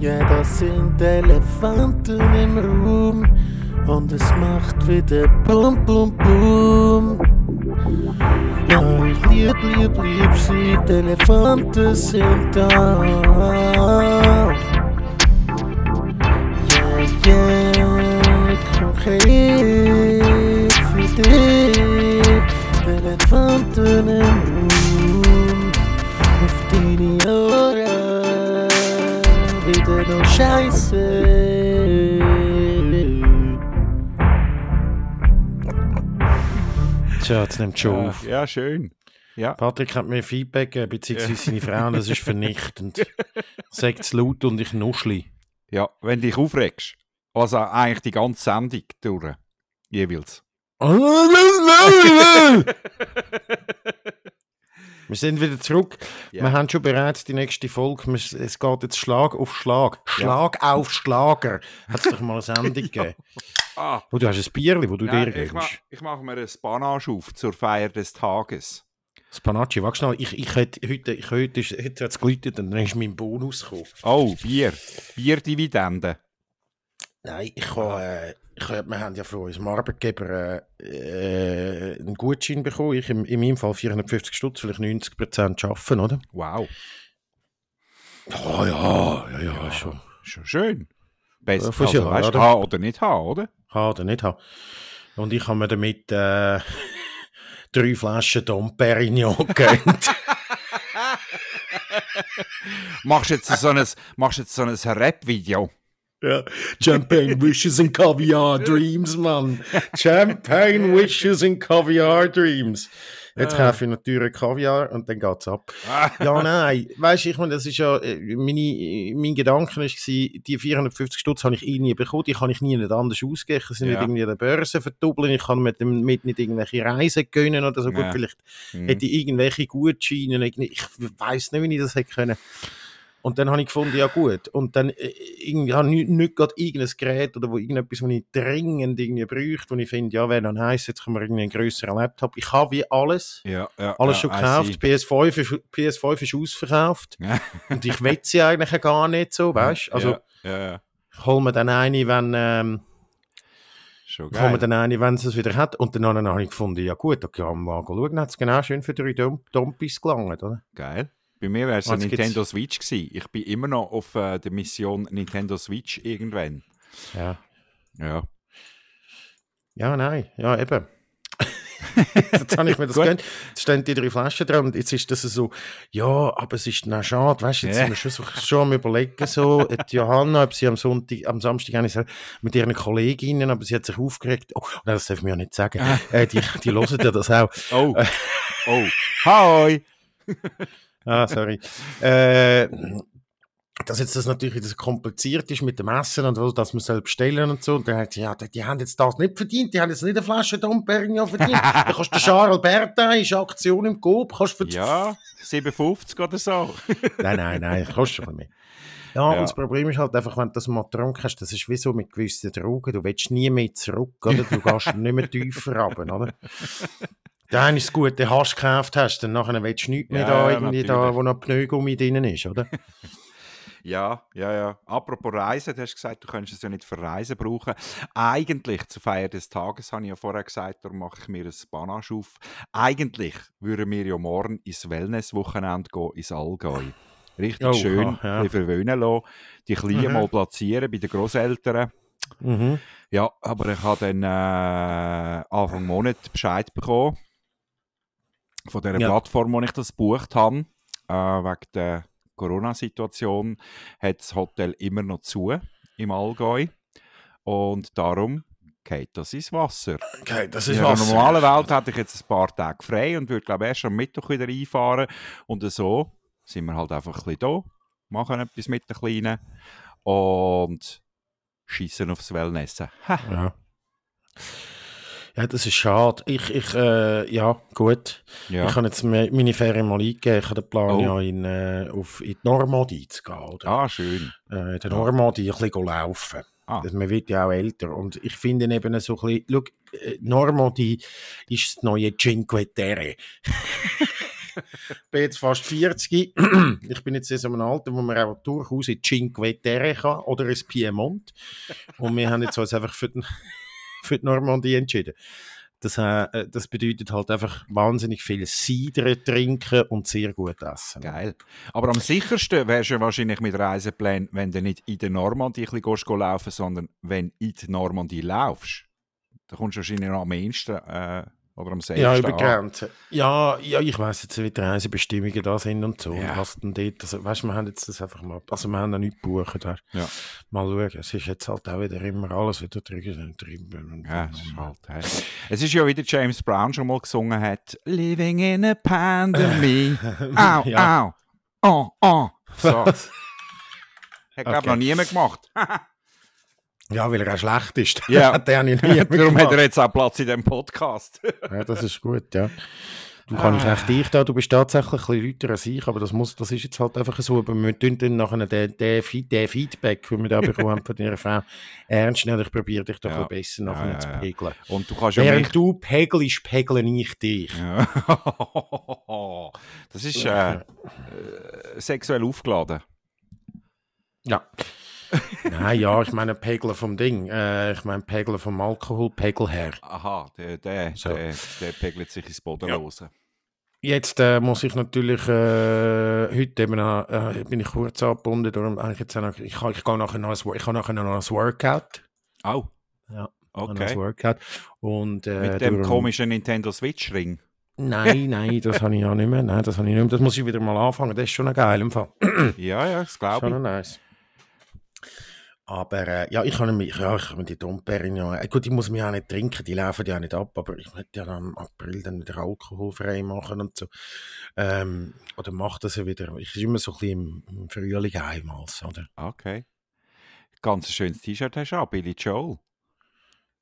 Ja, das sind Elefanten im Raum und es macht wieder Bum Bum Bum. Ja, ich lieb, lieb, lieb sie, die Elefanten sind da. Yeah, yeah, konkret für dich, die Elefanten im Raum. Scheiße. Tja, jetzt nimmt schon auf. Ja, schön. Ja. Patrick hat mir Feedback gegeben, beziehungsweise seine Frau, das ist vernichtend. Sagt es laut und ich nuschli. ja, wenn dich aufregst. Also eigentlich die ganze Sendung durch. Jeweils. Wir sind wieder zurück. Ja. Wir haben schon bereits die nächste Folge. Es geht jetzt Schlag auf Schlag. Schlag auf Schlager. Hat es doch mal eine Sendung gegeben. Ah, du hast ein Bierli, wo du nein, dir ich, ma gibst. ich mache mir ein Panache auf zur Feier des Tages. Spanacci, warte schnell. Ich, ich hätte heute, ich ist- heute hat es geläutet und dann ist mein Bonus gekommen. Oh, Bier. Bierdividende. Nein, ich habe, äh, ich hab, wir haben ja von unserem Arbeitgeber äh, einen Gutschein bekommen. Ich im, in meinem Fall 450 Stutz, vielleicht 90 Prozent arbeiten, oder? Wow. Oh ja, ja, ja, schon. Schon schön. Besser, Ja, also, Jahr, weißt, oder? haben oder nicht haben, oder? Haben oder nicht haben. Und ich habe mir damit äh, drei Flaschen Dom Perignon gegönnt. Machst jetzt so ein, machst jetzt so ein Rap-Video? Ja. Champagne Wishes and Caviar Dreams, Mann. Champagne Wishes and Caviar Dreams. Jetzt kaufe ich natürlich Kaviar und dann geht's ab. Ja, nein. Weißt du, ich meine, das ist ja, äh, meine, äh, mein Gedanke war, die 450 Stutz habe ich eh nie bekommen, die kann ich nie nicht anders ausgeben. Ich kann Ja. nicht irgendwie an der Börse verdoppeln, ich kann mit dem mit nicht irgendwelche Reisen gönnen oder so. Gut, Ja. vielleicht Hm. hätte ich irgendwelche Gutscheine, ich weiß nicht, wie ich das hätte können. Und dann habe ich gefunden, ja gut. Und dann äh, irgendwie habe ich nicht, nicht gerade irgendein Gerät oder wo irgendetwas, was ich dringend irgendwie bräuchte, wo ich finde, ja, wäre dann heiß, jetzt können wir irgendwie einen grösseren Laptop. Ich habe wie alles. Ja, ja, Alles ja, schon gekauft. see. PS5 ist, PS5 ist ausverkauft. Und ich will sie eigentlich gar nicht so, weißt du? Also, ich hole mir dann eine, wenn, ähm, Schon geil. dann eine, wenn es es wieder hat. Und dann habe ich gefunden, ja gut, okay, mal schauen. Hat es genau schön für drei Dom Dompis gelangt, oder? Geil. Bei mir wäre es eine Jetzt gibt's- Nintendo Switch gewesen. Ich bin immer noch auf äh, der Mission Nintendo Switch irgendwann. Ja. Ja. Ja, nein, ja, eben. jetzt habe ich mir das Gut. gegönnt. Jetzt stehen die drei Flaschen dran und jetzt ist das so, ja, aber es ist dann schade, weißt du, jetzt Ja. sind wir schon, so, schon am überlegen, so, die Johanna, ob sie am Sonntag, am Samstag so mit ihren Kolleginnen, aber sie hat sich aufgeregt, oh, nein, das darf ich mir ja nicht sagen, äh, die, die hören ja das auch. Oh. oh. Hi. Ah, sorry. Äh, dass jetzt das natürlich so kompliziert ist mit dem Essen und so, dass man soll bestellen und so. Und dann hat sie, ja, die, die haben jetzt das nicht verdient, die haben jetzt nicht eine Flasche Dom Perignon verdient. dann kannst du Charles Bertin, ist eine Aktion im Coop, kannst du für Ja, 57 oder so. Nein, nein, nein, kostet schon mehr. Ja, Ja. und das Problem ist halt einfach, wenn du das mal getrunken hast, das ist wie so mit gewissen Drogen, du willst nie mehr zurück, oder? Du gehst nicht mehr tiefer runter, oder? Eine ist das Gute, den hast du gekauft hast, dann nachher willst du nichts mehr Ja, da, irgendwie da, natürlich. wo noch Pneugummi drin ist, oder? Ja, ja, ja. Apropos Reisen, du hast gesagt, du könntest es ja nicht für Reisen brauchen. Eigentlich, zur Feier des Tages, habe ich ja vorher gesagt, darum mache ich mir ein Panache auf. Eigentlich würden wir ja morgen ins Wellness-Wochenende gehen, ins Allgäu. Richtig Oh, schön, ja. verwöhnen lassen, die Kleinen Mhm. mal platzieren bei den Großeltern. Mhm. Ja, aber ich habe dann äh, Anfang Monat Bescheid bekommen von der Ja. Plattform, wo ich das gebucht habe. Äh, wegen der Corona-Situation hat das Hotel immer noch zu im Allgäu. Und darum geht das ins Wasser. Okay, das In ist einer was. normalen Welt hätte ich jetzt ein paar Tage frei und würde, glaube ich, erst am Mittwoch wieder einfahren. Und so sind wir halt einfach ein bisschen da, machen etwas mit den Kleinen und schießen aufs Wellnessen. Ha. Ja. Ja, das ist schade. Ich, ich, äh, ja, gut. Ja. Ich habe jetzt me- meine Ferien mal eingegeben. Ich habe den Plan, Oh. ja in, äh, auf, in die Normandie zu gehen. Oder? Ah, schön. Äh, in der Normandie ein bisschen laufen. Ah. Also, Man wird ja auch älter. Und ich finde eben so ein bisschen, schau, äh, Normandie ist das neue Cinque Terre. bin jetzt fast 40. ich bin jetzt in so einem Alter, wo man auch durchaus in Cinque Terre kann oder ins Piemont. Und wir haben jetzt uns einfach für, den, für die Normandie entschieden. Das, äh, das bedeutet halt einfach wahnsinnig viel Cider trinken und sehr gut essen. Geil. Aber am sichersten wärst du wahrscheinlich mit Reiseplänen, wenn du nicht in der Normandie ein bisschen laufen sondern wenn du in die Normandie laufst. Da kommst du wahrscheinlich am ehesten äh, oder am Ja, über Grenzen. Ja, ja, ich weiss jetzt, wie die Reisebestimmungen da sind und so. Ja. Und was denn dort, also, weißt, wir haben jetzt das einfach mal, also wir haben noch nicht gebucht. Ja. Mal schauen, es ist jetzt halt auch wieder immer alles wieder drüben drüben. Ja, es ist halt, hey. Es ist ja wie der James Brown schon mal gesungen hat, Living in a Pandemie. au, ja. au, oh, oh. So. Hat, glaube okay. noch niemand gemacht. Ja, weil er auch schlecht ist. Ja. hat er nie Darum hat er jetzt auch Platz in diesem Podcast. ja, das ist gut, ja. Du kannst ah. echt dich da, du bist tatsächlich ein bisschen lauter als ich, aber das, muss, das ist jetzt halt einfach so. Aber wir tun dann nachher den, den, den Feedback, den wir da bekommen von deiner Frau, ernst nehmen. Ich probiere dich doch ja. ein bisschen nachher ja, ja, zu pegeln. Und du kannst Während mich... du pegelst, pegle ich dich. das ist äh, äh, sexuell aufgeladen. Ja. Nein, ja, ich meine Pegel vom Ding. Äh, ich meine Pegel vom Alkoholpegel her. Aha, der, der, so. der, der pegelt sich ins Bodenlose. Ja. Jetzt äh, muss ich natürlich, äh, heute eben, äh, bin ich kurz angebunden, darum ich jetzt noch, ich, ich, ich gehe nachher noch ein, ich nachher noch ein Workout. Oh. Ja, okay. ein Workout. Und, äh, Mit dem darum, komischen Nintendo Switch Ring? Nein, nein, das habe ich ja nicht mehr. Nein, das habe ich nicht mehr. Das muss ich wieder mal anfangen. Das ist schon ein geil im Fall. ja, ja, das glaube ich. Schon nice. Aber äh, ja, ich kann mich, ja, ich kann die Domperrin ja, äh, gut, ich muss mich auch nicht trinken, die laufen ja nicht ab, aber ich möchte ja dann im April dann wieder alkoholfrei machen und so. Ähm, oder mache das ja wieder, ich bin immer so ein bisschen im, im Frühling einmals, oder? Okay. Ganz ein schönes T-Shirt hast du auch, Billy Joel.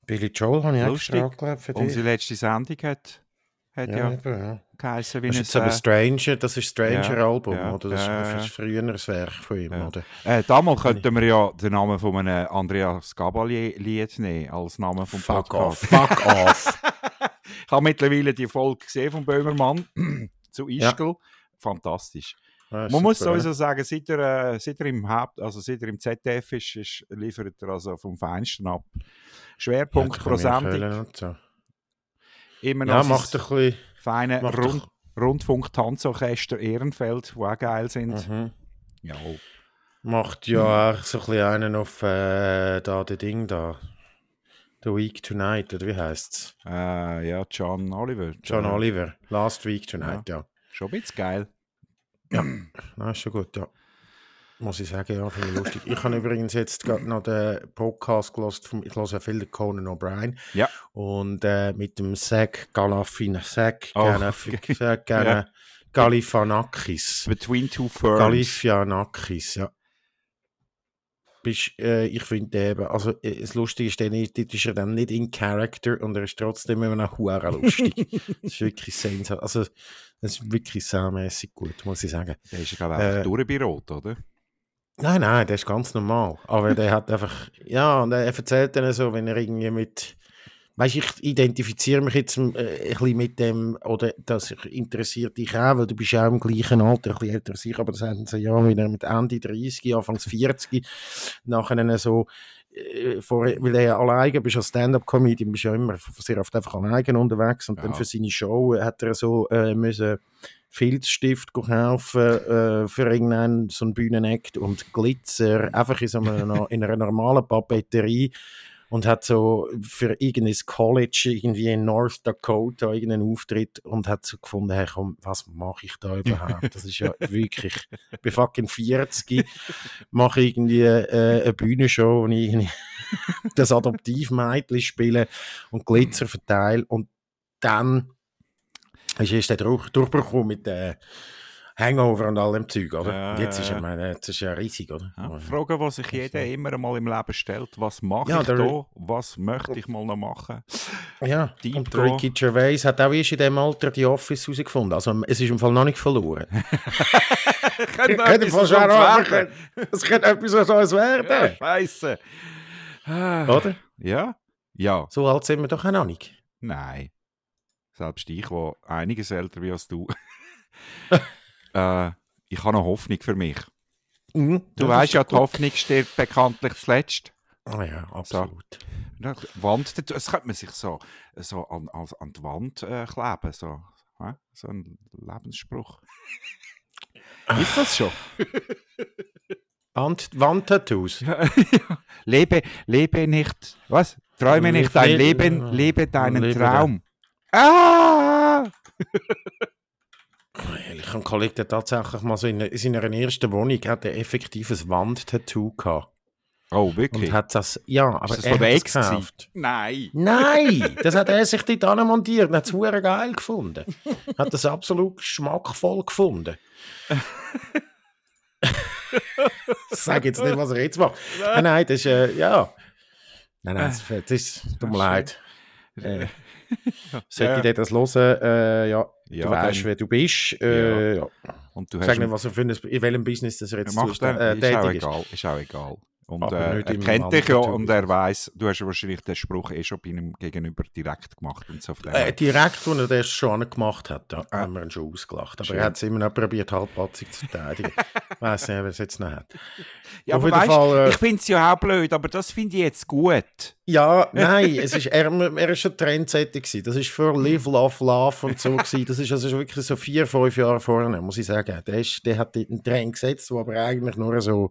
Billy Joel habe ich Lustig. extra angelegt für dich. Unsere letzte Sendung hat hat ja, ja, eben, ja. Geheißen, wie das ist aber Stranger, das ist Stranger ja, Album, ja, oder? Das ja, ist ein früheres Werk von ihm, oder? Äh, damals könnten wir ja den Namen von einem Andreas Gabalier-Lied nehmen, als Namen vom Fuck Podcast. Off. Fuck off! ich habe mittlerweile die Folge gesehen von Böhmermann zu Ischgl. Fantastisch. Man super, muss sowieso sagen, seit er, äh, seit er im Haupt, also seit er im ZDF ist, ist liefert er also vom Feinsten ab. Schwerpunkt pro Sendung. So. Immer noch ja, macht ein bisschen, feine Rund, Rundfunk-Tanzorchester Ehrenfeld, die auch geil sind. Mhm. Ja. Macht ja auch so ein bisschen einen auf äh, da, der Ding da. The Week Tonight, oder wie heißt es? Äh, ja, John Oliver. John ja. Oliver. Last Week Tonight, ja. ja. Schon ein bisschen geil. Ja, das ist schon gut, ja. Muss ich sagen, ja, finde ich lustig. Ich habe übrigens jetzt gerade noch den Podcast gelost, vom, ich höre ja viel den Conan O'Brien. Ja. Und äh, mit dem Zack Galafin, Zack oh, okay. ja. Galifanakis. Between Two Ferns. Galifianakis, ja. Bist, äh, ich finde eben, also äh, das Lustige ist, dann, ist er dann nicht in Character und er ist trotzdem immer noch hure lustig. das ist wirklich sensationell. Also, das ist wirklich sehr mäßig gut, muss ich sagen. Der ist ja, glaube ich, äh, durch bei Rot, oder? Nein, nein, der ist ganz normal. Aber der hat einfach, ja, und er erzählt dann so, wenn er irgendwie mit, weißt ich identifiziere mich jetzt äh, ein bisschen mit dem, oder das interessiert dich auch, weil du bist ja auch im gleichen Alter, ein bisschen älter als ich, aber das haben sie ja wieder mit Ende 30, Anfangs 40, nachher so, äh, vor, weil er ja alleine bist als Stand-up-Comedian, bist ja immer sehr oft einfach alleine unterwegs und ja. dann für seine Show hat er so äh, müssen Filzstift kaufen äh, für irgendeinen so einen Bühnenakt und Glitzer, einfach in, so einer, in einer normalen Papeterie und hat so für irgendein College irgendwie in North Dakota irgendeinen Auftritt und hat so gefunden, hey, komm, was mache ich da überhaupt? Das ist ja wirklich, ich bin fucking 40, mache irgendwie äh, eine Bühnenshow, wo ich das Adoptivmädchen spiele und Glitzer verteile und dann ist erst der Durch Durchbruch mit der Hangover und allem Zeug, oder? Ja, jetzt, ist ja, meine, jetzt ist ja riesig, oder? Ja, Frage, die sich jeder immer mal im Leben stellt, was mache ja, ich da? Was möchte ich mal noch machen? Ja, Deep und Ricky Gervais hat auch erst in diesem Alter die Office herausgefunden. Also es ist im Fall noch nicht verloren. könnte etwas werden. Es könnte etwas Neues werden. Ja, Scheiße. Oder? Ja? Ja. So alt sind wir doch auch noch nicht. Nein. Selbst ich, der einiges älter wie als du. äh, ich habe noch Hoffnung für mich. Mhm, Du weißt ja, die gut. Hoffnung stirbt bekanntlich zuletzt. Ah ja, absolut. Ja, Wand, das könnte man sich so, so an, an, an die Wand äh, kleben, so, hä? so ein Lebensspruch. Ist das schon? Wand, Wandtattoos. lebe, lebe nicht, was? Träume Lebe- nicht dein lebe- Leben, lebe deinen Traum. Ah! Ich habe einen Kollegen, der tatsächlich mal so in, in seiner ersten Wohnung hat er effektiv ein Wandtattoo gehabt. Oh, Und wirklich? hat das, ja, aber das er von der hat Ex das gekauft. Nein. Nein, das hat er sich dort anmontiert und hat es hure geil gefunden. Hat das absolut geschmackvoll gefunden. ich sage jetzt nicht, was er jetzt macht. Nein, nein, das ist, äh, ja. Nein, nein, das, das ist, tut mir leid. Äh, Ja. sollte Ja. ich dir das hören, äh, ja, Ja, du weißt, wer du bist. Äh, ja. Und du Sag hast nicht, was er für ein, in welchem Business das er jetzt macht äh, ist auch egal, ist auch egal. Und äh, er kennt dich ja und er weiß, du hast ja wahrscheinlich den Spruch eh schon bei ihm gegenüber direkt gemacht und so. Äh, direkt, als er das schon gemacht hat, da Ah. haben wir ihn schon ausgelacht. Aber Schön. er hat es immer noch probiert, halbpatzig zu verteidigen. Ich weiss nicht, wer es jetzt noch hat. ja, auf aber weißt, Fall, äh, ich finde es ja auch blöd, aber das finde ich jetzt gut. Ja, nein, es ist, er, ist schon Trendsetter gewesen. Das ist für Live, Love, Love und so gewesen. Das ist also wirklich so vier, fünf Jahre vorne, muss ich sagen. Der, ist, der hat einen Trend gesetzt, wo aber eigentlich nur so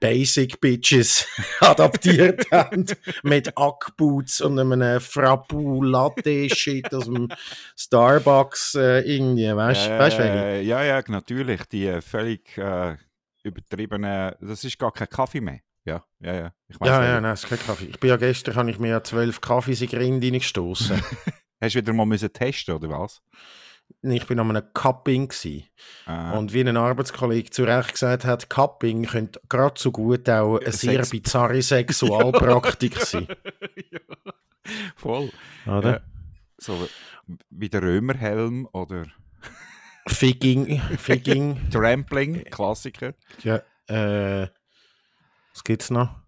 Basic Bitches adaptiert haben. Mit Ackboots und einem Frappu Latte Shit aus dem Starbucks äh, irgendwie, weißt du, Äh, ja, ja, natürlich. Die äh, völlig äh, übertriebene, das ist gar kein Kaffee mehr. Ja, ja, ja. Ich Ja, welche. ja, nein, es ist kein Kaffee. Ich bin ja gestern, habe ich mir ja zwölf Kaffees in reingestossen. Hast du wieder mal müssen testen oder was? Ich bin an einem Cupping. Äh, Und wie ein Arbeitskollege zu Recht gesagt hat, Cupping könnte gerade so gut auch eine sehr Sex- bizarre Sexualpraktik sein. ja. Voll. Oder? Ja. So wie der Römerhelm oder Figging, Figging. Trampling, Klassiker. ja, äh, was gibt's noch?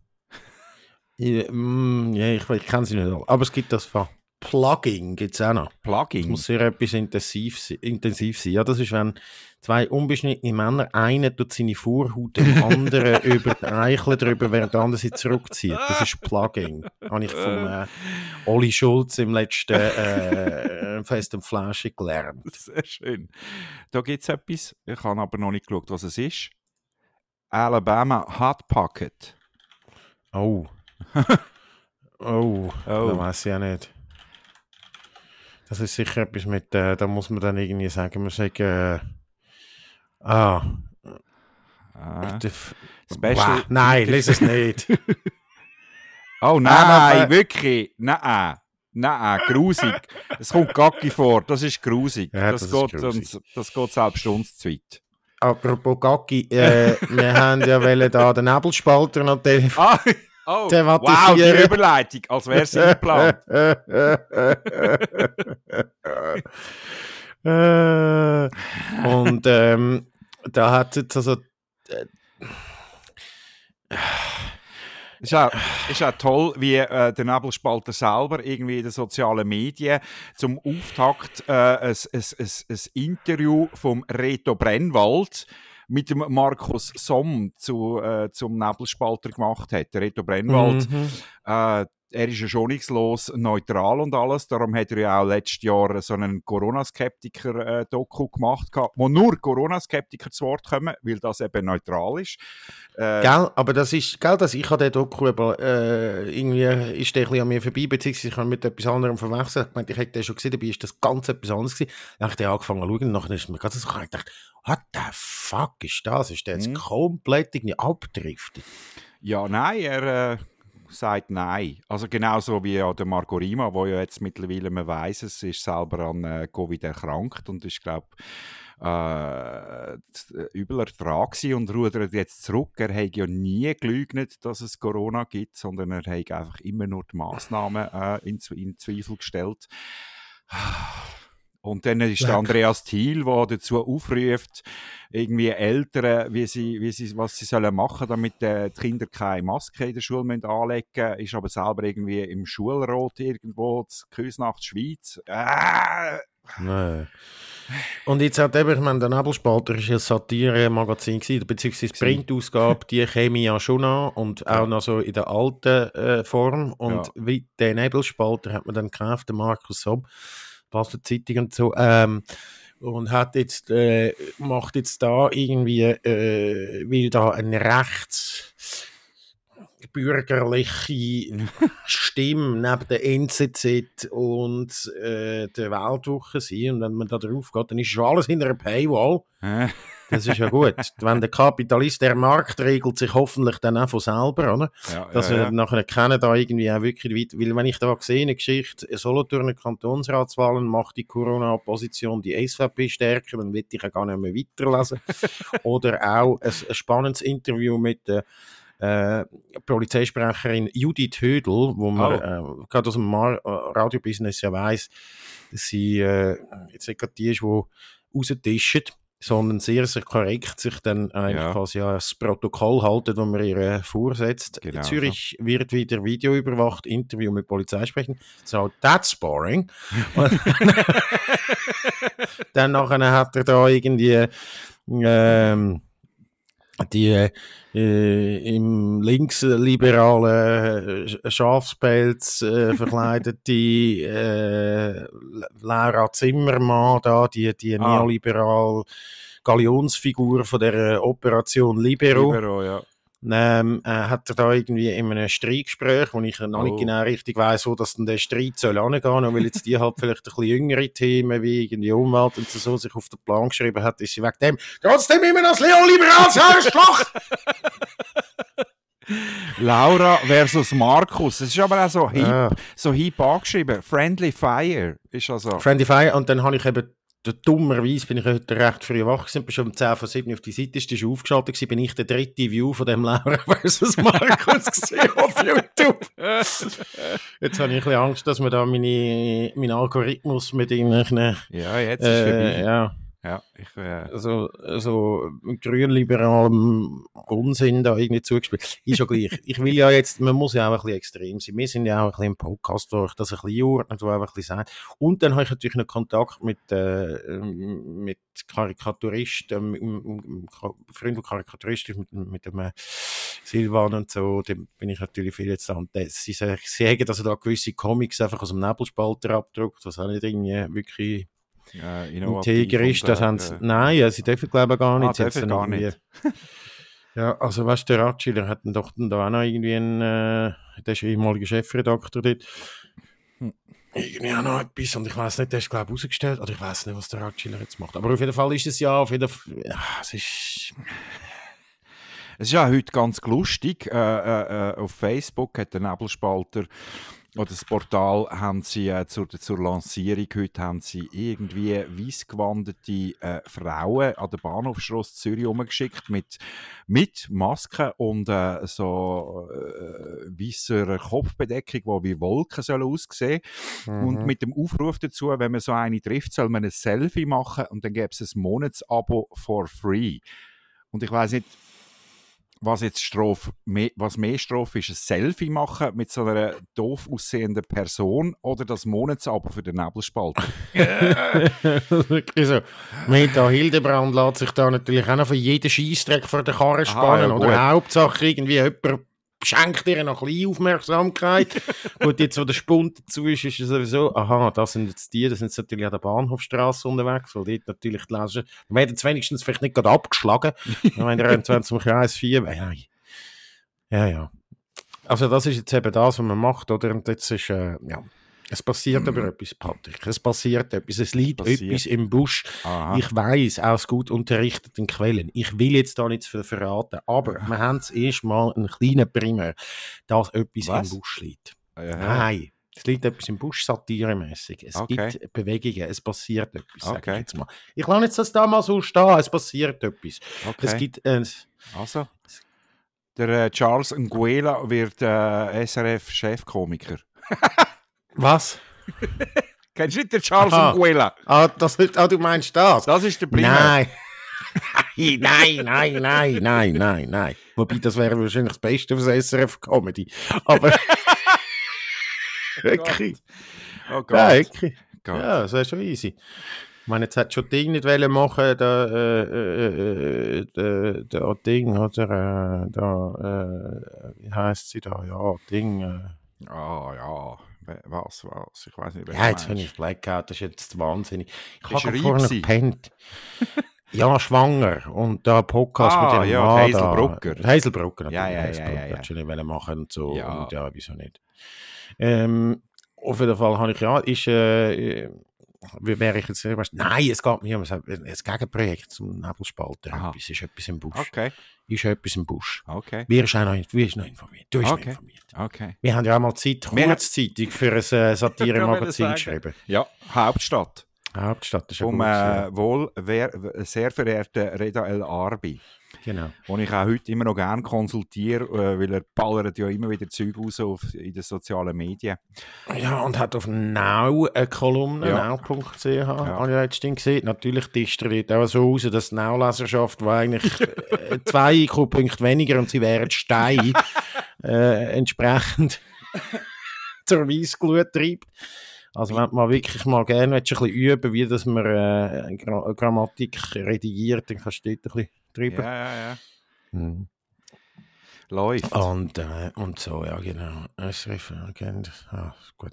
Ja, mm, ja, ich, ich kenne sie nicht alle. Aber es gibt das von Plugging, gibt es auch noch. Das Plugging. muss sehr etwas intensiv, intensiv sein. Ja, das ist, wenn zwei unbeschnittene Männer, einer tut seine Vorhaut dem anderen über die Eichel drüber, während der andere sie zurückzieht. Das ist Plugging. Habe ich vom äh, Olli Schulz im letzten äh, Fest und Flasche gelernt. Sehr schön. Da gibt es etwas, ich habe aber noch nicht geschaut, was es ist. Alabama Hot Pocket. Oh. Oh, Oh. das weiß ich ja nicht. Das ist sicher etwas mit, äh, da muss man dann irgendwie sagen, man sagt, äh, ah, Ah. Special. Wow, nein, lese es nicht. Oh nein, Ah, aber- wirklich. Nein, nein, grusig. Es kommt Gacki vor, das ist grusig. Ja, das, das ist geht, grusig. uns- das geht selbst uns zu weit. Apropos Gacki, äh, wir haben ja da den Nebelspalter noch telefonieren. Ah, oh, Der wow, die Vatisieren. Überleitung, als wäre es eingeplant. Äh, und ähm, da hat jetzt also Ist auch, ist auch toll, wie äh, der Nebelspalter selber irgendwie in den sozialen Medien zum Auftakt äh, ein, ein, ein, ein Interview vom Reto Brennwald mit dem Markus Somm zu, äh, zum Nebelspalter gemacht hat. Der Reto Brennwald, Mhm. äh, er ist ja schonungslos neutral und alles, darum hat er ja auch letztes Jahr so einen Corona-Skeptiker-Doku gemacht, gehabt, wo nur Corona-Skeptiker zu Wort kommen, weil das eben neutral ist. Äh, Gell, aber das ist, gell, dass ich habe den Doku aber, äh, irgendwie ist der ein bisschen an mir vorbei, beziehungsweise ich habe mit etwas anderem verwechselt. Ich meinte, ich hätte den schon gesehen, dabei ist das ganz etwas anderes gewesen. Dann habe ich den angefangen zu schauen und nachher ist mir ganz so gedacht, what the fuck ist das? Ist der jetzt Mhm. komplett irgendwie abgedriftet? Ja, nein, er äh, sagt nein. Also genauso wie ja der Marco Rima, wo ja jetzt mittlerweile man weiß, es ist selber an äh, Covid erkrankt und ist glaube äh, übel gewesen und rudert jetzt zurück. Er hat ja nie gelügnet, dass es Corona gibt, sondern er hat einfach immer nur die Massnahmen äh, in, in Zweifel gestellt. Und dann ist der. Andreas Thiel, der dazu aufruft, irgendwie Eltern, wie sie, wie sie, was sie sollen machen, damit die Kinder keine Maske in der Schule müssen anlegen müssen, ist aber selber irgendwie im Schulrot irgendwo, Küsnacht, Schweiz. Äh, Nein. Und jetzt hat eben, ich meine, der Nebelspalter ist ein Satire-Magazin gewesen, beziehungsweise die Printausgabe, die käme ja schon an und auch noch so in der alten äh, Form. Und Ja. wie der Nebelspalter hat man dann gekauft, der Markus Sob, Basler Zeitung und so, ähm, und hat jetzt, äh, macht jetzt da irgendwie, äh, will da ein rechts bürgerliche Stimme neben der NZZ und äh, der Weltwoche sein. Und wenn man da drauf geht, dann ist schon alles hinter einer Paywall. Das ist ja gut. wenn der Kapitalist, der Markt regelt sich hoffentlich dann auch von selber, oder? ja, Dass ja, wir ja. nachher kennen da irgendwie auch wirklich weit, weil wenn ich da sehe, eine Geschichte, Solothurner Kantonsratswahlen macht die Corona-Opposition die SVP stärker, dann will ich ja gar nicht mehr weiterlesen. Oder auch ein, ein spannendes Interview mit der äh, Polizeisprecherin Judith Hödel, wo man äh, gerade aus dem Mar äh, Radiobusiness ja weiss, dass sie äh, jetzt nicht gerade die ist, die raustischt, sondern sehr, sehr korrekt sich dann eigentlich Ja. quasi an das Protokoll halten, das man ihr äh, vorsetzt. Genau In Zürich wird wieder Video überwacht, Interview mit Polizeisprechern. So, that's boring. Dann nachher hat er da irgendwie ähm, die äh, im linksliberalen äh, Schafspelz äh, verkleidete äh, Laura Zimmermann da, die, die Ah. neoliberal Galionsfigur von der Operation Libero. Libero, ja. Ähm, äh, hat er da irgendwie in einem Streitgespräch, wo ich noch Oh. nicht genau richtig weiß, wo das denn der Streit soll angehen, und weil jetzt die halt vielleicht ein bisschen jüngere Themen wie irgendwie Umwelt und so sich auf den Plan geschrieben hat, ist sie wegen dem trotzdem immer das neoliberales Arschloch! Laura versus Markus. Das ist aber auch so hip, Ah. so hip angeschrieben. Friendly Fire ist also. Friendly Fire und dann habe ich eben dummerweise bin ich heute recht früh wach gewesen, bin schon um 10 von 7 auf die Seite, ist aufgeschaltet gewesen, bin ich der dritte View von dem Laura versus Markus gesehen auf YouTube. Jetzt habe ich ein bisschen Angst, dass mir da meine, mein Algorithmus mit irgendwelchen Ja, jetzt ist äh, vorbei. ja, Ja, ich, äh, so, so grünliberalem Unsinn da irgendwie zugespielt. Ist ja gleich. Ich will ja jetzt, man muss ja auch ein bisschen extrem sein. Wir sind ja auch ein bisschen im Podcast, wo ich das ein bisschen ordnet, wo einfach ein bisschen sagt. Und dann habe ich natürlich noch Kontakt mit, äh, mit Karikaturisten, mit, mit, Freunden, die Karikaturisten, mit, mit dem äh, Silvan und so, dem bin ich natürlich viel jetzt an. Sie, sagen- sie sagen, dass er da gewisse Comics einfach aus dem Nebelspalter abdruckt, was auch nicht irgendwie wirklich äh, integer ist. Das haben sie, äh, nein, ja, sie dürfen glaube ich gar Ah, nicht. Sie haben dürfen gar irgendwie- Ja, also weißt du, der Ratschiller hat dann doch dann da auch noch irgendwie einen, äh, der ist ehemaliger Chefredakteur dort. Hm. Irgendwie auch noch etwas und ich weiß nicht, der ist glaube ich ausgestellt oder ich weiß nicht, was der Ratschiller jetzt macht. Aber auf jeden Fall ist es ja, auf jeden Fall, ja, es ist, Es ist ja heute ganz lustig. Äh, äh, äh, auf Facebook hat der Nebelspalter oder das Portal haben sie äh, zur, zur Lancierung heute haben sie irgendwie weissgewandete äh, Frauen an der Bahnhofstrasse Zürich umgeschickt mit, mit Masken und äh, so äh, weißer Kopfbedeckung, die wie Wolken sollen aussehen und Mhm. mit dem Aufruf dazu, wenn man so eine trifft, soll man ein Selfie machen und dann gäbe es ein Monatsabo for free. Und ich weiß nicht, was jetzt Strophe, mehr, was mehr Strophe ist, ein Selfie machen mit so einer doof aussehenden Person oder das Monatsabo für den Nebelspalter. Wirklich so. Meta Hildebrand lässt sich da natürlich auch noch für jeden Scheissdreck vor der Karre spannen. ja, oder. Hauptsache irgendwie jemand schenkt dir noch ein bisschen Aufmerksamkeit. Gut, jetzt wo der Spund dazu ist, ist es sowieso, aha, das sind jetzt die, das sind jetzt natürlich an der Bahnhofstrasse unterwegs, weil dort natürlich die Leser, wir werden es wenigstens vielleicht nicht gerade abgeschlagen, wenn der wenn zum Kreis 4, ja, ja, ja. Also das ist jetzt eben das, was man macht, oder? Und jetzt ist, äh, ja, es passiert aber etwas, Patrick. Es passiert etwas. Es liegt Passiert. etwas im Busch. Aha. Ich weiß aus gut unterrichteten Quellen. Ich will jetzt da nichts ver- verraten, aber wir haben es erst mal einen kleinen Primär, dass etwas Was? im Busch liegt. Ja. Nein. Es liegt etwas im Busch satiremäßig. Es Okay. gibt Bewegungen, es passiert etwas, Okay. ich jetzt mal. Ich lasse jetzt das da mal so stehen, es passiert etwas. Okay. Es gibt äh, also, der äh, Charles Nguela wird äh, SRF-Chefkomiker. was? Kennst du nicht den Charles Aha. Nguela? Ah, das, ah, du meinst das? Das ist der Primär. Nein. nein, nein, nein, nein, nein, nein. Wobei, das wäre wahrscheinlich das Beste für das SRF Comedy. Aber. wirklich. Oh Gott. Ja, wirklich. Gott. Ja, das wäre schon easy. Ich meine, jetzt hat schon Ding nicht wollen machen, der, äh, äh, äh, der, der Ding, oder, äh, da, äh, wie heisst sie da, ja, Ding, äh, Ah, ja. We- Was, was? Ich weiß nicht, ja, jetzt habe ich Blackout, das ist jetzt wahnsinnig. Ich habe vorhin gepennt. ja, schwanger, und da Podcast Ah, mit dem ja, Mann da. Die Hazelbrucker, natürlich, Ja, ja, ja, Hazelbrucker, ja, ja. schon nicht wollen machen und so, Ja. und ja, wieso nicht. Ähm, auf jeden Fall habe ich, ja, ist, äh, äh, wäre ich jetzt selber? Nein, es geht mir um ein, Gegenprojekt zum Nebelspalter. Etwas, ist etwas im Busch. Okay, Ist etwas im Busch. okay, Wir ist noch, du bist noch informiert. Du bist Okay. informiert. okay. Wir haben ja auch mal Zeit, Wir- kurzzeitig für ein äh, Satire-Magazin geschrieben. Ja, Hauptstadt. Hauptstadt ist ja Vom gut. äh, wohl wer, sehr verehrten Reda El Arbi. Genau. den ich auch heute immer noch gerne konsultiere, äh, weil er ballert ja immer wieder Zeug raus auf, in den sozialen Medien. Ja, und hat auf Now eine Kolumne, Ja. now.ch, habe ich letztens gesehen. Natürlich distribuiert auch so raus, dass die Now-Leserschaft, die eigentlich äh, zwei IQ-Punkte weniger und sie wären Stein, äh, entsprechend zur Weissglut treibt. Also wenn man wirklich mal gerne ein bisschen üben wie dass man äh, Gra Grammatik redigiert, dann kannst du dort ein bisschen drüber. Ja, ja, ja. Mhm. Läuft. Und, äh, und so, ja, genau. SRF, kennt ah, ist gut.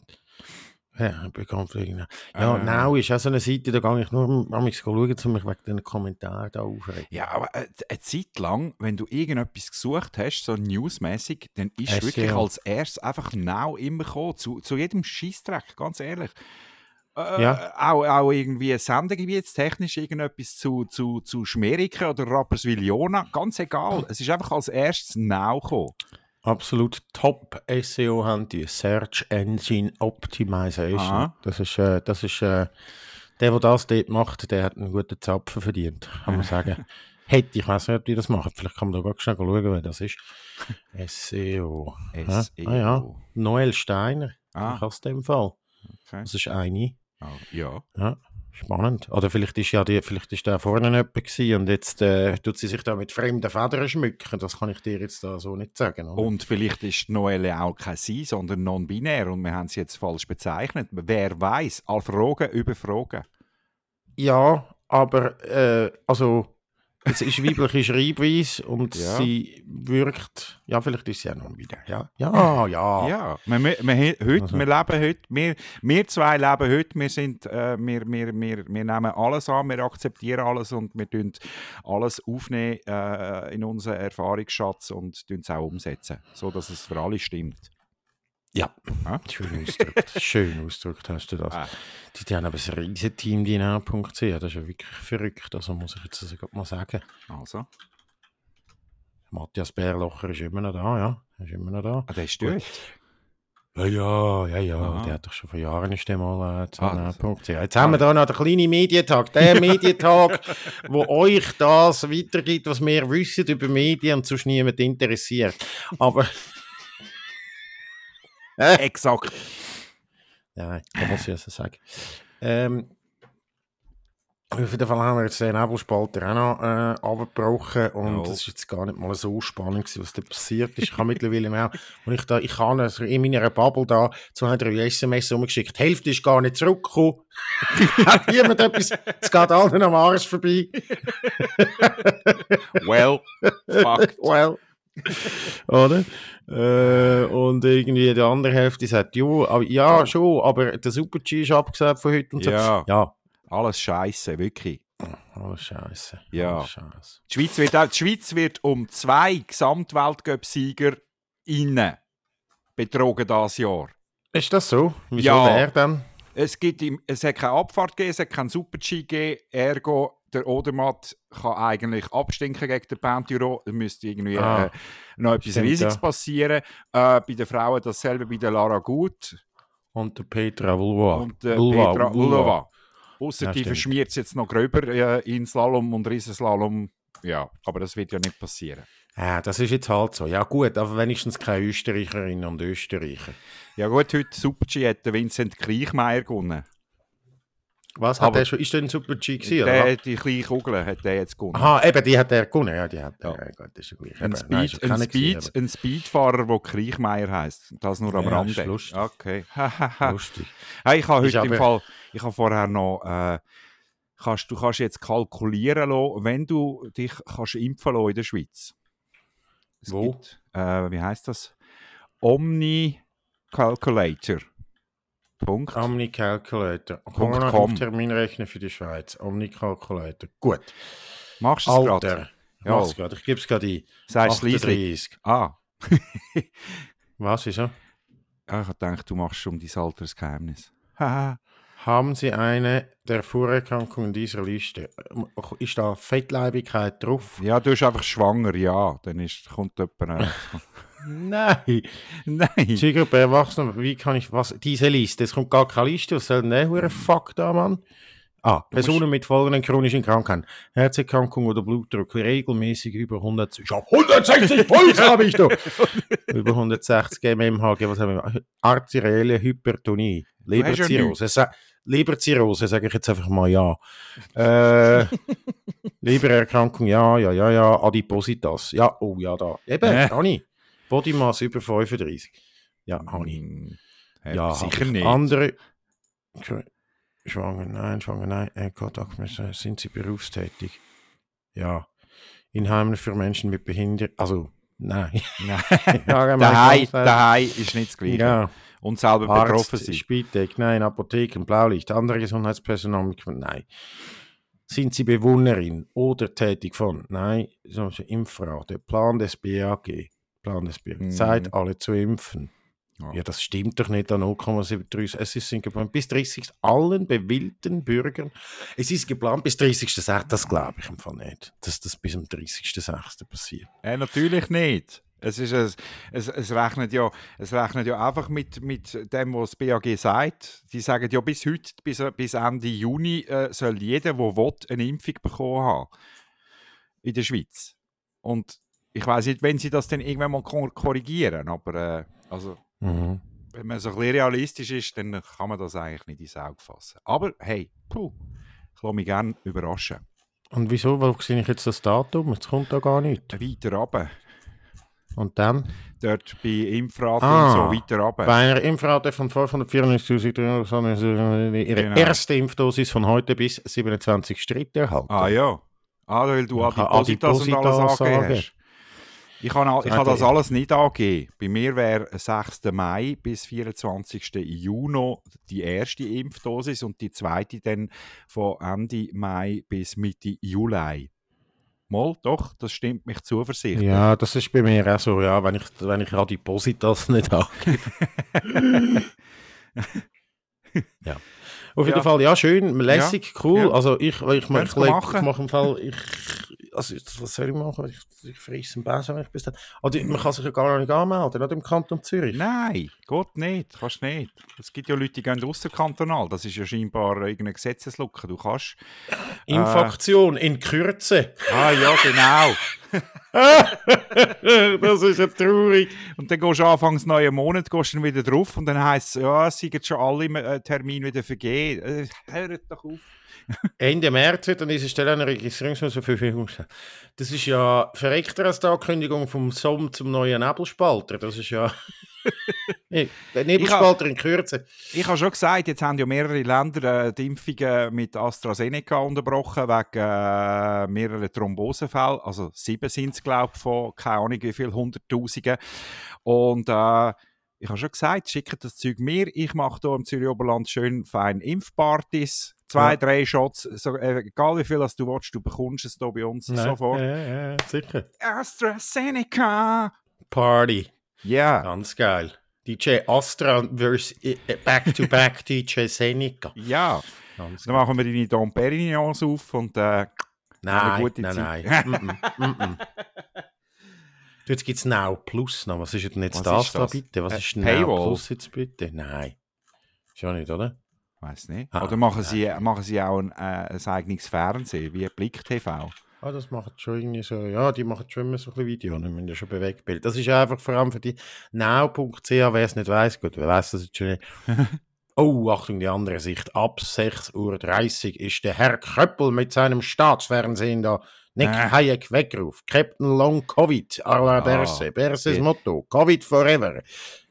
Ja, bekommt genau. Ja, Äh. Now ist auch so eine Seite, da gehe ich nur am schauen, um mich wegen den Kommentaren da aufregen. Ja, aber äh, eine Zeit lang, wenn du irgendetwas gesucht hast, so newsmäßig, dann ist SEO. wirklich als erstes einfach Now immer gekommen, zu, zu jedem Scheißdreck, ganz ehrlich. Äh, Ja. auch, auch irgendwie sendegebietstechnisch irgendetwas zu, zu, zu Schmeriken oder Rapperswil-Jona, ganz egal. Es ist einfach als erstes Now gekommen. Absolut top SEO haben die Search Engine Optimization. Aha. Das ist, äh, das ist äh, der, der das dort macht, der hat einen guten Zapfen verdient, kann man sagen. Hätte, ich weiß nicht, wie das macht. Vielleicht kann man da ganz schnell schauen, wer das ist. SEO. SEO. Ah ja, Noel Steiner. Ah. Ich aus dem Fall. Okay. Das ist eine. Ah, ja. Ja, spannend. Oder vielleicht ist ja die, vielleicht ist der vorne jemand gewesen und jetzt äh, tut sie sich da mit fremden Federn schmücken. Das kann ich dir jetzt da so nicht sagen. Oder? Und vielleicht ist Noelle auch kein Sie, sondern non-binär und wir haben sie jetzt falsch bezeichnet. Wer weiß? Fragen über Fragen. Ja, aber äh, also es ist weibliche Schreibweise und Ja. sie wirkt. Ja, vielleicht ist sie ja noch wieder. Ja, ja, ja. Ja, wir, wir, wir, heute, Also. wir leben heute, wir, wir zwei leben heute, wir, sind, äh, wir, wir, wir, wir nehmen alles an, wir akzeptieren alles und wir tun alles aufnehmen äh, in unseren Erfahrungsschatz und tun es auch umsetzen, so dass es für alle stimmt. Ja, Ja? schön ausgedrückt. schön ausgedrückt hast du das. Ah. Die, die haben aber ein riesiges Team, die nach.ch. Das ist ja wirklich verrückt. Also muss ich jetzt also grad mal sagen. Also, Matthias Bärlocher ist immer noch da, ja. Er ist immer noch da. ah, der ist dort. Ja, ja, ja, ja. Aha. Der hat doch schon vor Jahren ist der mal äh, zu Ah, das- nach.ch. Jetzt haben wir da noch den kleinen Medientag. Der Medientag, wo euch das weitergibt, was wir wissen über Medien und sonst niemand interessiert. Aber... Exakt. Ja, ich also sagen. Ähm, auf jeden Fall haben wir jetzt den Nebelspalter auch noch äh, abgebrochen und es ist jetzt gar nicht mal so spannend gewesen, was da passiert ist. Ich habe mittlerweile mehr, und ich da, ich habe also in meiner Bubble da zwei, drei SMS umgeschickt. Die Hälfte ist gar nicht zurückgekommen. Hat jemand etwas, es geht allen am Arsch vorbei. Well, fuck. well. Oder? Äh, und irgendwie die andere Hälfte sagt, jo, aber, ja, schon, aber der Super-G ist abgesagt von heute und so. Ja, Ja, alles scheiße, wirklich. alles scheiße. Ja. Alles scheiße. Die Schweiz wird, auch, die Schweiz wird um zwei Gesamtweltcup-Sieger innen betrogen dieses Jahr. Ist das so? Wieso Ja. wer dann? Es, gibt es hat keine Abfahrt gegeben, es hat keinen Super-G gegeben, ergo der Odermatt kann eigentlich abstinken gegen den Pentiro. Es müsste irgendwie Ah, äh, noch etwas stimmt, Riesiges ja. passieren. Äh, bei den Frauen dasselbe bei der Lara Gut Und der Petra Vulva. und äh, Vulva, Petra Vulva. Ausser Ja, die verschmiert es jetzt noch gröber äh, in Slalom und Riesenslalom. Ja, aber das wird ja nicht passieren. Ja, das ist jetzt halt so. Ja gut, aber wenigstens keine Österreicherinnen und Österreicher. Ja gut, heute Super-G hat der Vincent Kriechmeier gewonnen. Was, hat Aber- der schon, ist der ein Super-G gewesen? Der, oder? die kleine Kugel hat der jetzt gewonnen. Aha, eben, die hat er gewonnen. Ja, die hat Ja. Ja. Gut, das ist gut. Ein, nein, Speed, ja ein, keiner gewesen, Speed, ein Speedfahrer, der Kriechmeier heisst. Das nur am Ja, Rande. ist lustig. Okay. Lustig. hey, ich habe heute im aber- Fall, ich habe vorher noch äh, kannst du kannst jetzt kalkulieren lassen, wenn du dich kannst impfen lassen in der Schweiz. Es Wo? Gibt, äh, wie heißt das? Omni Calculator. Punkt. Omni Calculator. Punkt Corona Terminrechner für die Schweiz. Omni Calculator. Gut. Machst du es gerade? Ja. Ich gebe es gerade ein. Sagst es leise? 38. Ah. Was ist so? Ja, ich gedacht, du machst um dein Alter ein Geheimnis. Haha. Haben Sie eine der Vorerkrankungen dieser Liste? Ist da Fettleibigkeit drauf? ja, du bist einfach schwanger, ja. Dann ist, kommt jemand. Nein. Nein. Zielgruppe Erwachsene, wie kann ich was? Diese Liste, es kommt gar keine Liste, was soll denn der hure Fuck da, Mann? Ah, Personen mit folgenden chronischen Krankheiten. Herzerkrankung oder Blutdruck, regelmäßig über 100. Ich hab 160 Puls habe ich doch! über 160 mmHg, was haben wir? Arterielle Hypertonie, hast ja Leberzirrhose. Sa Leberzirrhose, sage ich jetzt einfach mal ja. Äh, Lebererkrankung, ja, ja, ja, ja. Adipositas, ja, oh ja, da. Eben, Äh. habe Bodymass über 35. Ja, habe ich. Hm, äh, Ja, sicher nicht. Andere. Sch- Schwanger, nein, schwanger, nein. Äh, Gott, ach, äh, sind sie berufstätig? Ja. In Heimen für Menschen mit Behinderung. Also, nein. Nein. Daheim, daheim ist nicht das Gleiche. Ja, Und selber betroffen Arzt, sein. Spitex, nein, Apotheken, Blaulicht, andere Gesundheitspersonal, nein. Sind Sie Bewohnerin oder tätig von? Nein, so Impfrat, der Plan des BAG. Plan des BAG. Mhm. Seid alle zu impfen. Ja. Ja, das stimmt doch nicht an 0,73. Es ist geplant bis 30. allen bewillten Bürgern. Es ist geplant bis 30.06. Das glaube ich im Fall nicht, dass das bis am 30.06. passiert. Äh, natürlich nicht. Es, ist, es, es, es, rechnet ja, es rechnet ja einfach mit, mit dem, was das BAG sagt. Die sagen ja, bis heute, bis, bis Ende Juni, äh, soll jeder, der will, eine Impfung bekommen haben. In der Schweiz. Und ich weiß nicht, wenn sie das dann irgendwann mal kor- korrigieren, aber äh, also, Mhm. wenn man so ein bisschen realistisch ist, dann kann man das eigentlich nicht ins Auge fassen. Aber hey, puh, ich lasse mich gerne überraschen. Und wieso? Wo sehe ich jetzt das Datum? Jetzt kommt da gar nichts. Weiter runter. Und dann? Dort bei Impfraten Ah, und so weiter runter. Bei einer Impfrate von 594.000 ihre Genau. erste Impfdosis von heute bis 27.3. erhalten. Ah ja. Ah, weil du habe Adipositas und alles Adipositas angegeben hast. Ich all- ich habe das alles nicht angegeben. Bei mir wäre 6. Mai bis 24. Juni die erste Impfdosis und die zweite dann von Ende Mai bis Mitte Juli. Mal, doch, das stimmt mich zuversichtlich. Ja, das ist bei mir auch so, ja, wenn ich, wenn ich Adipositas nicht habe. ja. Auf jeden Ja. Fall, ja, schön, lässig, cool. Ja. Also ich, ich, ich, leg- machen. ich mache im Fall, ich, also was soll ich machen? Ich, ich friesse einen Besen, wenn ich bis dann. Also man kann sich ja gar nicht anmelden, nicht im Kanton Zürich. Nein, Gott nicht, kannst nicht. Es gibt ja Leute, die gehen ausserkantonal. Das ist ja scheinbar irgendeine Gesetzeslücke. Du kannst. Infaktion in Kürze. Ah ja, genau. das ist ja traurig. Und dann gehst du anfangs neuen Monat gehst du dann wieder drauf und dann heisst es, ja, es sind jetzt schon alle äh, Termine wieder vergeben. Äh, hört doch auf. Ende März wird an dieser Stelle eine Registrierungsnummer zur Verfügung gestellt. Das ist ja verreckter als die Ankündigung vom SOM zum neuen Nebelspalter. Das ist ja... Nee, der Nebelspalter in Kürze. Ich habe schon gesagt, jetzt haben ja mehrere Länder äh, die Impfungen mit AstraZeneca unterbrochen wegen äh, mehreren Thrombosenfällen. Also sieben sind es, glaube ich, von keine Ahnung wie viel, Hunderttausenden. Und äh, ich habe schon gesagt, schickt das Zeug mir. Ich mache hier im Zürich Oberland schön fein Impfpartys. Zwei, Ja. drei Shots, so, äh, egal wie viel das du willst, du bekommst es hier bei uns sofort. Ja, ja, ja, sicher. AstraZeneca! Party. Ja, Ganz geil. DJ Astra versus äh, Back-to-Back DJ Seneca. ja. Ganz Dann machen wir deine Dom Perignons auf und äh, Nein, gute nein, Zeit. nein. mm -mm, mm Jetzt gibt es Now Plus noch. Was ist denn jetzt Was das, ist da bitte? Was Äh, ist Now Paywall? Plus jetzt bitte? Nein. Ist ja nicht, oder? Weiß nicht. Ah, Oder machen sie, machen sie auch ein, äh, ein eigenes Fernsehen, wie Blick TV? Ah, das macht schon irgendwie so. Ja, die machen schon immer so ein bisschen Video. Die müssen ja schon Bewegtbild. Das ist einfach vor allem für die now.ch, wer es nicht weiß. Gut, wer weiß das jetzt schon nicht. Oh, Achtung, die andere Sicht. Ab 6.30 Uhr ist der Herr Köppel mit seinem Staatsfernsehen da. Nick Äh. Hayek Weckruf. Captain Long Covid. à la Ah, Berse. Berses Motto. Covid forever.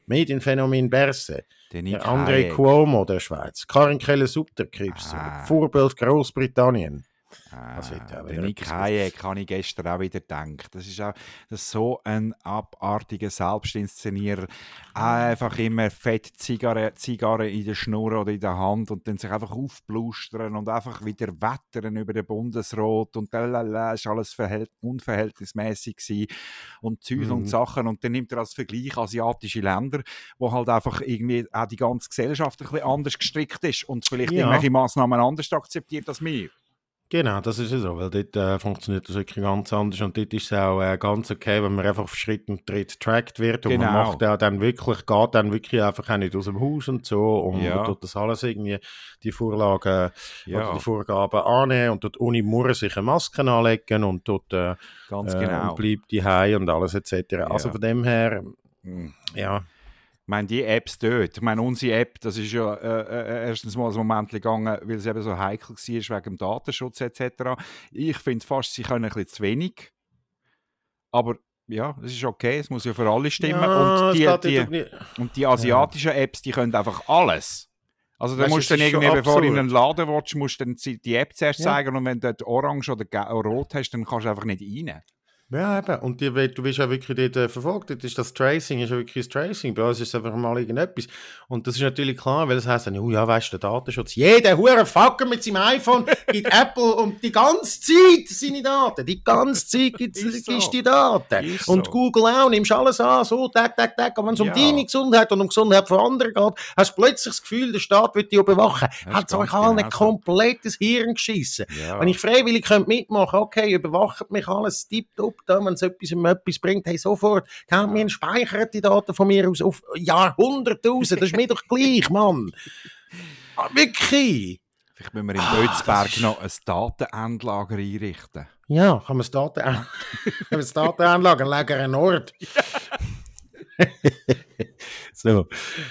Medienphänomen Berse. Der André Cuomo der Schweiz. Karin Keller-Sutter, Krebs. Ah. Vorbild Großbritannien. Ah, der Nick Hayek habe ich gestern auch wieder gedacht. Das ist auch das ist so ein abartiger Selbstinszenierer. Einfach immer fett Zigarre, Zigarre in der Schnur oder in der Hand und dann sich einfach aufblustern und einfach wieder wettern über den Bundesrat und lalala, ist alles unverhältnismäßig gewesen und Zeug mhm. und Sachen und dann nimmt er als Vergleich asiatische Länder, wo halt einfach irgendwie auch die ganze Gesellschaft ein bisschen anders gestrickt ist und vielleicht ja. irgendwelche Maßnahmen anders akzeptiert als wir. Genau, das ist ja so, weil dort äh, funktioniert das wirklich ganz anders und dort ist es auch äh, ganz okay, wenn man einfach auf Schritt und Tritt tracked wird und genau. man macht ja dann wirklich, geht dann wirklich einfach auch nicht aus dem Haus und so und ja. man tut das alles irgendwie, die Vorlagen ja. oder die Vorgaben annehmen und tut ohne Murren sich eine Maske anlegen und tut äh, ganz äh, genau. und bleibt die und alles etc. Ja. Also von dem her, mhm. ja, meine, die Apps dort, ich meine, unsere App, das ist ja äh, äh erstens mal ein Moment gegangen, weil es eben so heikel war wegen dem Datenschutz etc. Ich finde fast, sie können ein bisschen zu wenig. Aber ja, es ist okay, es muss ja für alle stimmen. Ja, und, die, die, und die asiatischen ja. Apps, die können einfach alles. Also da musst du dann irgendwie, bevor du in einen Laden willst, musst du dann die App zuerst ja. zeigen und wenn du dort orange oder rot hast, dann kannst du einfach nicht rein. Ja, eben. Und die, du bist ja wirklich dort äh, verfolgt. Dort ist das Tracing, ist ja wirklich das Tracing. Bei uns ist es einfach mal irgendetwas. Und das ist natürlich klar, weil es heisst dann, oh ja, weißt du, der Datenschutz. Jeder hure Fucker mit seinem iPhone gibt Apple und die ganze Zeit seine Daten. Die ganze Zeit gibt es so. die Daten. Ist und so. Google auch, nimmst alles an, so, tag, tag, tag. Und wenn es um ja. deine Gesundheit und um die Gesundheit von anderen geht, hast du plötzlich das Gefühl, der Staat wird dich überwachen. Hat es euch allen genau komplettes Hirn geschissen. Ja. Wenn ich freiwillig könnte mitmachen okay, überwacht mich alles tiptop da, wenn es etwas, etwas bringt, hey, sofort, kann mir speichern die Daten von mir aus auf Jahrhunderttausend, das ist mir doch gleich, Mann. Ah, wirklich. Vielleicht müssen wir in ah, Bötzberg noch ein Datenendlager einrichten. Ja, kann man das, Daten das Datenendlager, legen einen Ort. so.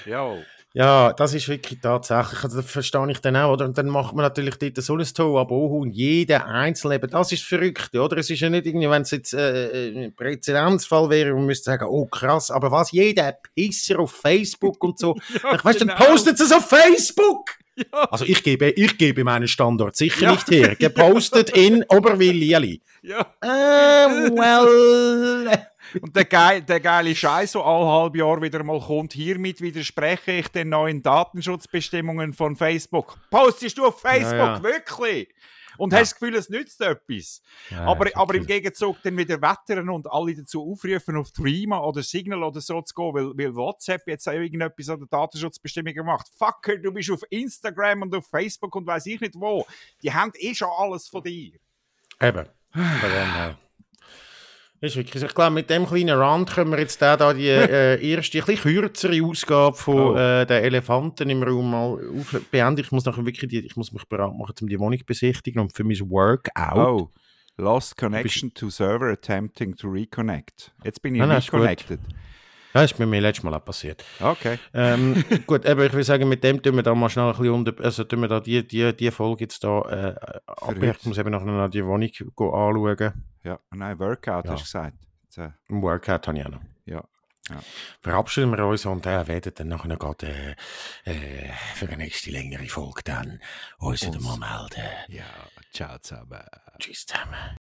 Ja. Ja, das ist wirklich tatsächlich, also das verstehe ich dann auch, oder? Und dann macht man natürlich dort so ein Tor, aber auch und jeder Einzelne, das ist verrückt, oder? Es ist ja nicht irgendwie, wenn es jetzt äh, ein Präzedenzfall wäre, man müsste sagen, oh krass, aber was, jeder Pisser auf Facebook und so, ja, ich weißt, genau. dann postet es auf Facebook! Ja. Also ich gebe, ich gebe meinen Standort sicher ja. nicht her. Gepostet in Oberwil-Lieli. Ja. Uh, well... Und der, geil, der geile Scheiß, so alle halb Jahr wieder mal kommt, hiermit widerspreche ich den neuen Datenschutzbestimmungen von Facebook. Postest du auf Facebook, ja, ja. wirklich? Und ja. hast das Gefühl, es nützt etwas. Aber, aber im Gegenzug dann wieder wettern und alle dazu aufrufen, auf Threema oder Signal oder so zu gehen, weil, weil WhatsApp jetzt auch irgendetwas an der Datenschutzbestimmung macht. Fucker, du bist auf Instagram und auf Facebook und weiß ich nicht wo. Die haben eh schon alles von dir. Eben. Ist wirklich, ich glaube, mit dem kleinen Rand können wir jetzt da, da die äh, erste, ein bisschen kürzere Ausgabe von oh. äh, den Elefanten im Raum mal auf beenden. Ich muss nachher wirklich, die, ich muss mich bereit machen, um die Wohnung besichtigen und für mein Workout. Oh, lost connection to server attempting to reconnect. Jetzt bin ich ah, reconnected. Ja, das ist mir letztes Mal auch passiert. Okay. Ähm, gut, aber ich würde sagen, mit dem tun wir da mal schnell ein bisschen unter, also tun wir da die, die, die Folge jetzt da äh, ab. Ich muss eben noch die Wohnung anschauen. Ja, nein, Workout ja. hast du gesagt. So. Ein Workout habe ich auch noch. Ja. Ja. Verabschieden wir uns und äh, werden dann nachher gerade äh, äh, für eine nächste längere Folge dann uns wieder mal melden. Ja, ciao zusammen. Tschüss zusammen.